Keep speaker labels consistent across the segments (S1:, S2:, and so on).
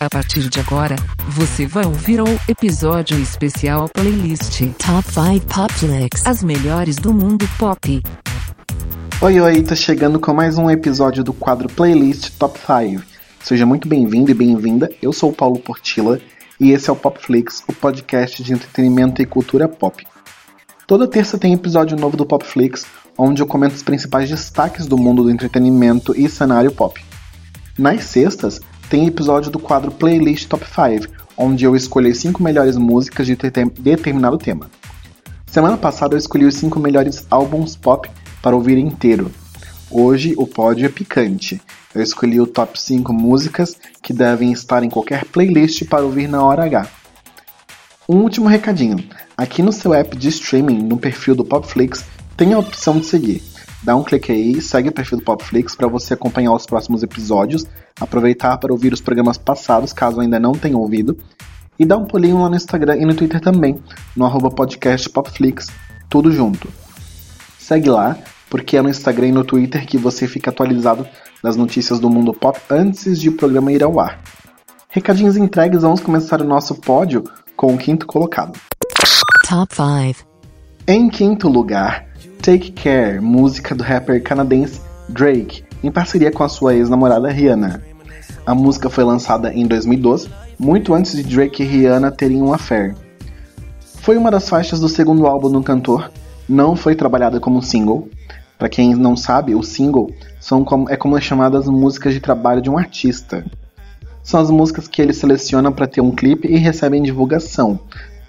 S1: A partir de agora, você vai ouvir o episódio especial playlist
S2: Top 5 Pop Flicks.
S1: As melhores do mundo pop.
S3: Oi, oi, tá chegando com mais um episódio do quadro Playlist Top 5. Seja muito bem-vindo e bem-vinda. Eu sou o Paulo Portila e esse é o Popflix, o podcast de entretenimento e cultura pop. Toda terça tem episódio novo do Popflix, onde eu comento os principais destaques do mundo do entretenimento e cenário pop. Nas sextas, tem episódio do quadro Playlist Top 5, onde eu escolhi as 5 melhores músicas de determinado tema. Semana passada eu escolhi os 5 melhores álbuns pop para ouvir inteiro. Hoje o pódio é picante. Eu escolhi o top 5 músicas que devem estar em qualquer playlist para ouvir na hora H. Um último recadinho. Aqui no seu app de streaming, no perfil do Popflix, tem a opção de seguir. Dá um clique aí, segue o perfil do Popflix para você acompanhar os próximos episódios, aproveitar para ouvir os programas passados, caso ainda não tenha ouvido, e dá um pulinho lá no Instagram e no Twitter também, no arroba podcast Popflix, tudo junto. Segue lá, porque é no Instagram e no Twitter que você fica atualizado das notícias do mundo pop antes de o programa ir ao ar. Recadinhos entregues, vamos começar o nosso pódio com o quinto colocado.
S2: Top 5.
S3: Em quinto lugar, Take Care, música do rapper canadense Drake, em parceria com a sua ex-namorada Rihanna. A música foi lançada em 2012, muito antes de Drake e Rihanna terem um affair. Foi uma das faixas do segundo álbum do cantor, não foi trabalhada como single. Para quem não sabe, o single são como, é como é chamadas músicas de trabalho de um artista. São as músicas que ele seleciona para ter um clipe e recebem divulgação.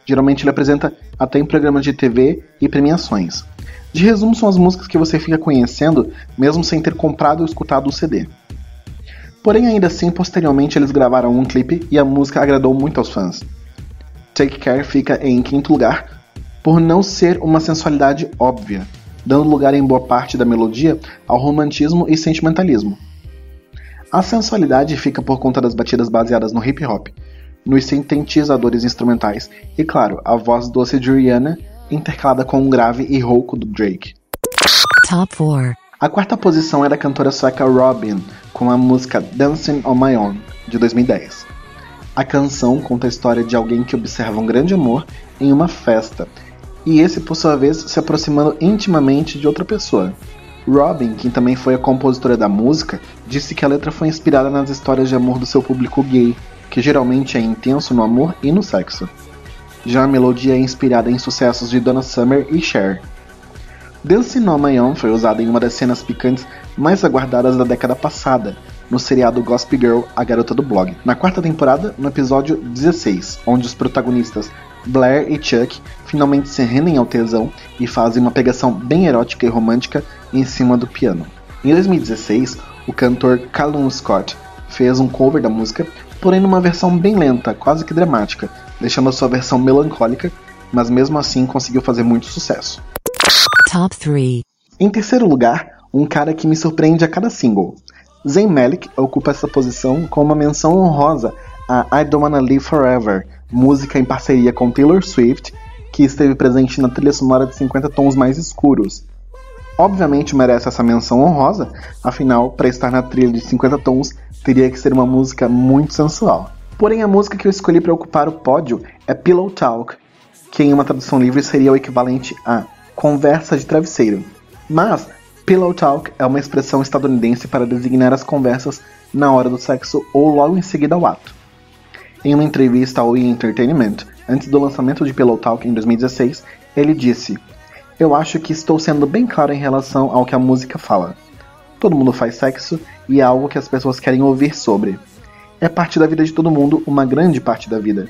S3: Geralmente ele apresenta até em programas de TV e premiações. De resumo, são as músicas que você fica conhecendo, mesmo sem ter comprado ou escutado o CD. Porém, ainda assim, posteriormente eles gravaram um clipe e a música agradou muito aos fãs. Take Care fica em quinto lugar, por não ser uma sensualidade óbvia, dando lugar em boa parte da melodia ao romantismo e sentimentalismo. A sensualidade fica por conta das batidas baseadas no hip hop, nos sintetizadores instrumentais e, claro, a voz doce de Rihanna intercalada com um grave e rouco do Drake.
S2: Top 4.
S3: A quarta posição é da cantora sueca Robin, com a música Dancing on My Own, de 2010. A canção conta a história de alguém que observa um grande amor em uma festa, e esse, por sua vez, se aproximando intimamente de outra pessoa. Robin, que também foi a compositora da música, disse que a letra foi inspirada nas histórias de amor do seu público gay, que geralmente é intenso no amor e no sexo. Já a melodia é inspirada em sucessos de Donna Summer e Cher. Dance No My Own foi usada em uma das cenas picantes mais aguardadas da década passada, no seriado Gossip Girl, A Garota do Blog, na quarta temporada, no episódio 16, onde os protagonistas Blair e Chuck finalmente se rendem ao tesão e fazem uma pegação bem erótica e romântica em cima do piano. Em 2016, o cantor Callum Scott fez um cover da música, porém numa versão bem lenta, quase que dramática, deixando a sua versão melancólica, mas mesmo assim conseguiu fazer muito sucesso.
S2: Top 3.
S3: Em terceiro lugar, um cara que me surpreende a cada single. Zayn Malik ocupa essa posição com uma menção honrosa a I Don't Wanna Live Forever, música em parceria com Taylor Swift, que esteve presente na trilha sonora de 50 tons mais escuros. Obviamente merece essa menção honrosa, afinal, para estar na trilha de 50 tons, teria que ser uma música muito sensual. Porém, a música que eu escolhi para ocupar o pódio é Pillow Talk, que em uma tradução livre seria o equivalente a conversa de travesseiro. Mas Pillow Talk é uma expressão estadunidense para designar as conversas na hora do sexo ou logo em seguida ao ato. Em uma entrevista ao E! Entertainment, antes do lançamento de Pillow Talk em 2016, ele disse: Eu acho que estou sendo bem claro em relação ao que a música fala. Todo mundo faz sexo e é algo que as pessoas querem ouvir sobre é parte da vida de todo mundo, uma grande parte da vida.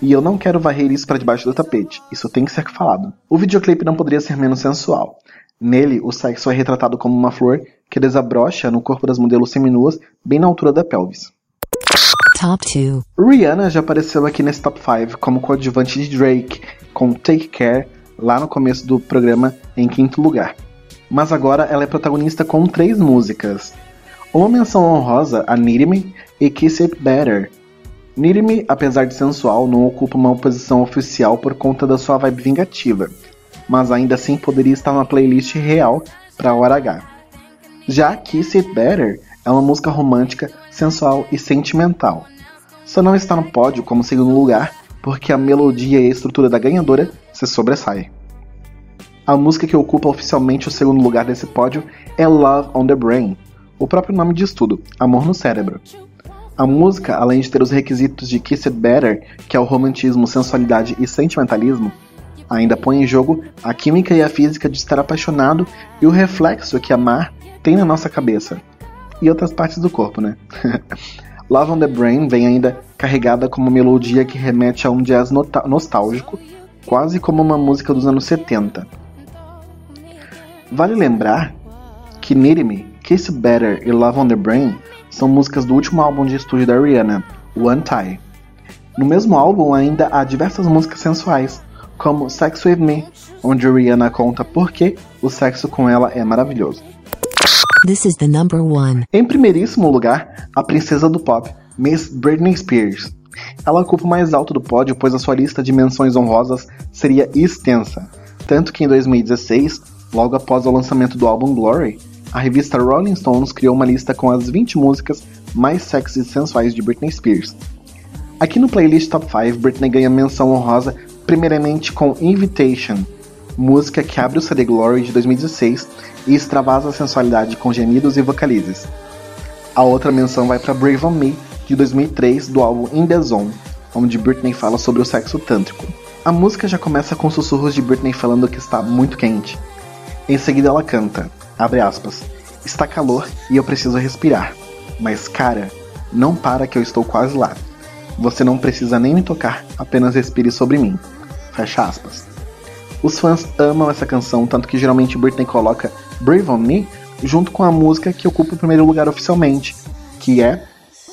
S3: E eu não quero varrer isso para debaixo do tapete, isso tem que ser falado. O videoclipe não poderia ser menos sensual. Nele, o sexo é retratado como uma flor que desabrocha no corpo das modelos seminuas, bem na altura da pelvis.
S2: Top 2.
S3: Rihanna já apareceu aqui nesse top 5 como coadjuvante de Drake, com Take Care, lá no começo do programa, em quinto lugar. Mas agora ela é protagonista com três músicas. Uma menção honrosa a Need Me e Kiss It Better. Need Me, apesar de sensual, não ocupa uma posição oficial por conta da sua vibe vingativa, mas ainda assim poderia estar na playlist real para hora H. Já Kiss It Better é uma música romântica, sensual e sentimental. só não está no pódio como segundo lugar porque a melodia e a estrutura da ganhadora se sobressai. A música que ocupa oficialmente o segundo lugar desse pódio é Love on the Brain, o próprio nome diz tudo, amor no cérebro. A música, além de ter os requisitos de Kiss It Better, que é o romantismo, sensualidade e sentimentalismo, ainda põe em jogo a química e a física de estar apaixonado e o reflexo que amar tem na nossa cabeça. E outras partes do corpo, né? Love on the Brain vem ainda carregada como melodia que remete a um jazz nostálgico, quase como uma música dos anos 70. Vale lembrar que Need Me, Kiss Better e Love on the Brain são músicas do último álbum de estúdio da Rihanna, One Tie. No mesmo álbum ainda há diversas músicas sensuais, como Sex With Me, onde Rihanna conta por que o sexo com ela é maravilhoso.
S2: This is the number one.
S3: Em primeiríssimo lugar, a princesa do pop, Miss Britney Spears. Ela ocupa o mais alto do pódio, pois a sua lista de menções honrosas seria extensa. Tanto que em 2016, logo após o lançamento do álbum Glory, a revista Rolling Stones criou uma lista com as 20 músicas mais sexy e sensuais de Britney Spears. Aqui no playlist Top 5, Britney ganha menção honrosa primeiramente com Invitation, música que abre o CD Glory de 2016 e extravasa a sensualidade com gemidos e vocalizes. A outra menção vai para Brave on Me, de 2003, do álbum In The Zone, onde Britney fala sobre o sexo tântrico. A música já começa com sussurros de Britney falando que está muito quente. Em seguida ela canta, abre aspas, está calor e eu preciso respirar. Mas cara, não para que eu estou quase lá. Você não precisa nem me tocar, apenas respire sobre mim. Fecha aspas. Os fãs amam essa canção, tanto que geralmente Britney coloca Brave on Me junto com a música que ocupa o primeiro lugar oficialmente, que é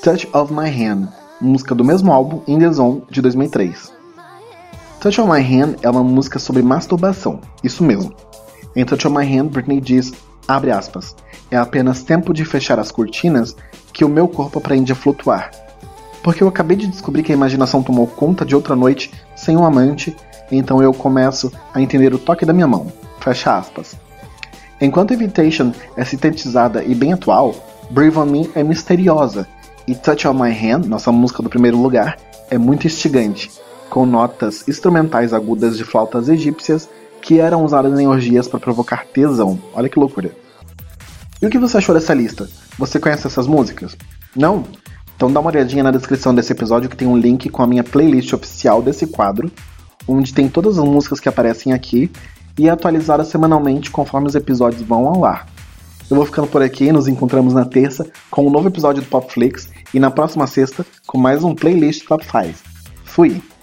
S3: Touch of My Hand, música do mesmo álbum In The Zone de 2003. Touch of My Hand é uma música sobre masturbação, isso mesmo. Em Touch of My Hand, Britney diz, abre aspas, é apenas tempo de fechar as cortinas que o meu corpo aprende a flutuar. Porque eu acabei de descobrir que a imaginação tomou conta de outra noite sem um amante então eu começo a entender o toque da minha mão. Fecha aspas. Enquanto Invitation é sintetizada e bem atual, Brave on Me é misteriosa, e Touch on My Hand, nossa música do primeiro lugar, é muito instigante, com notas instrumentais agudas de flautas egípcias que eram usadas em orgias para provocar tesão. Olha que loucura. E o que você achou dessa lista? Você conhece essas músicas? Não? Então dá uma olhadinha na descrição desse episódio que tem um link com a minha playlist oficial desse quadro, onde tem todas as músicas que aparecem aqui e é atualizada semanalmente conforme os episódios vão ao ar. Eu vou ficando por aqui, nos encontramos na terça com um novo episódio do Popflix e na próxima sexta com mais um playlist Top 5. Fui!